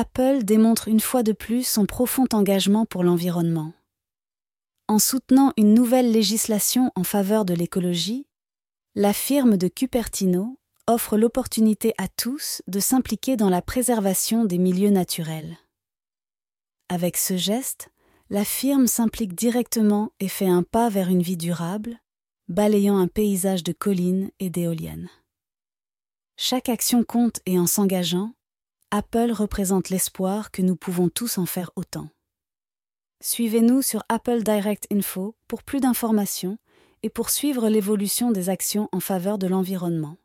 Apple démontre une fois de plus son profond engagement pour l'environnement. En soutenant une nouvelle législation en faveur de l'écologie, la firme de Cupertino offre l'opportunité à tous de s'impliquer dans la préservation des milieux naturels. Avec ce geste, la firme s'implique directement et fait un pas vers une vie durable, balayant un paysage de collines et d'éoliennes. Chaque action compte et en s'engageant, Apple représente l'espoir que nous pouvons tous en faire autant. Suivez-nous sur Apple Direct Info pour plus d'informations et pour suivre l'évolution des actions en faveur de l'environnement.